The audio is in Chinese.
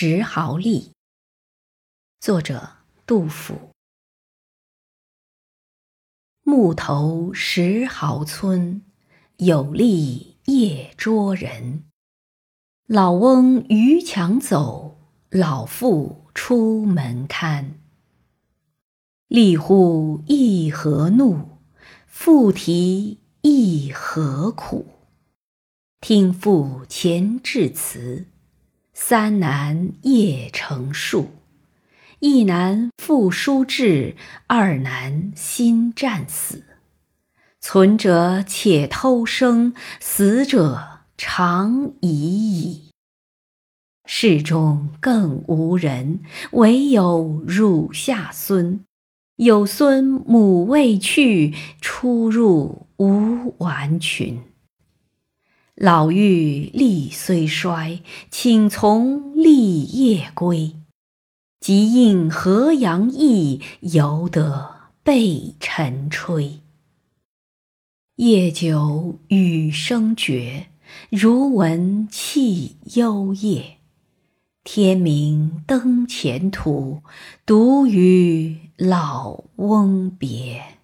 石壕吏。作者杜甫。木头石壕村，有吏夜捉人。老翁逾墙走，老妇出门看。吏呼一何怒，妇啼一何苦。听妇前致辞，三男夜成数。一男负书至，二男心战死。存者且偷生，死者长已矣。室中更无人，惟有乳下孙。有孙母未去，出入无完裙。老妪力虽衰，请从立夜归。即应河阳役，犹得备晨炊。夜久雨声绝，如闻泣幽咽。天明登前途，独与老翁别。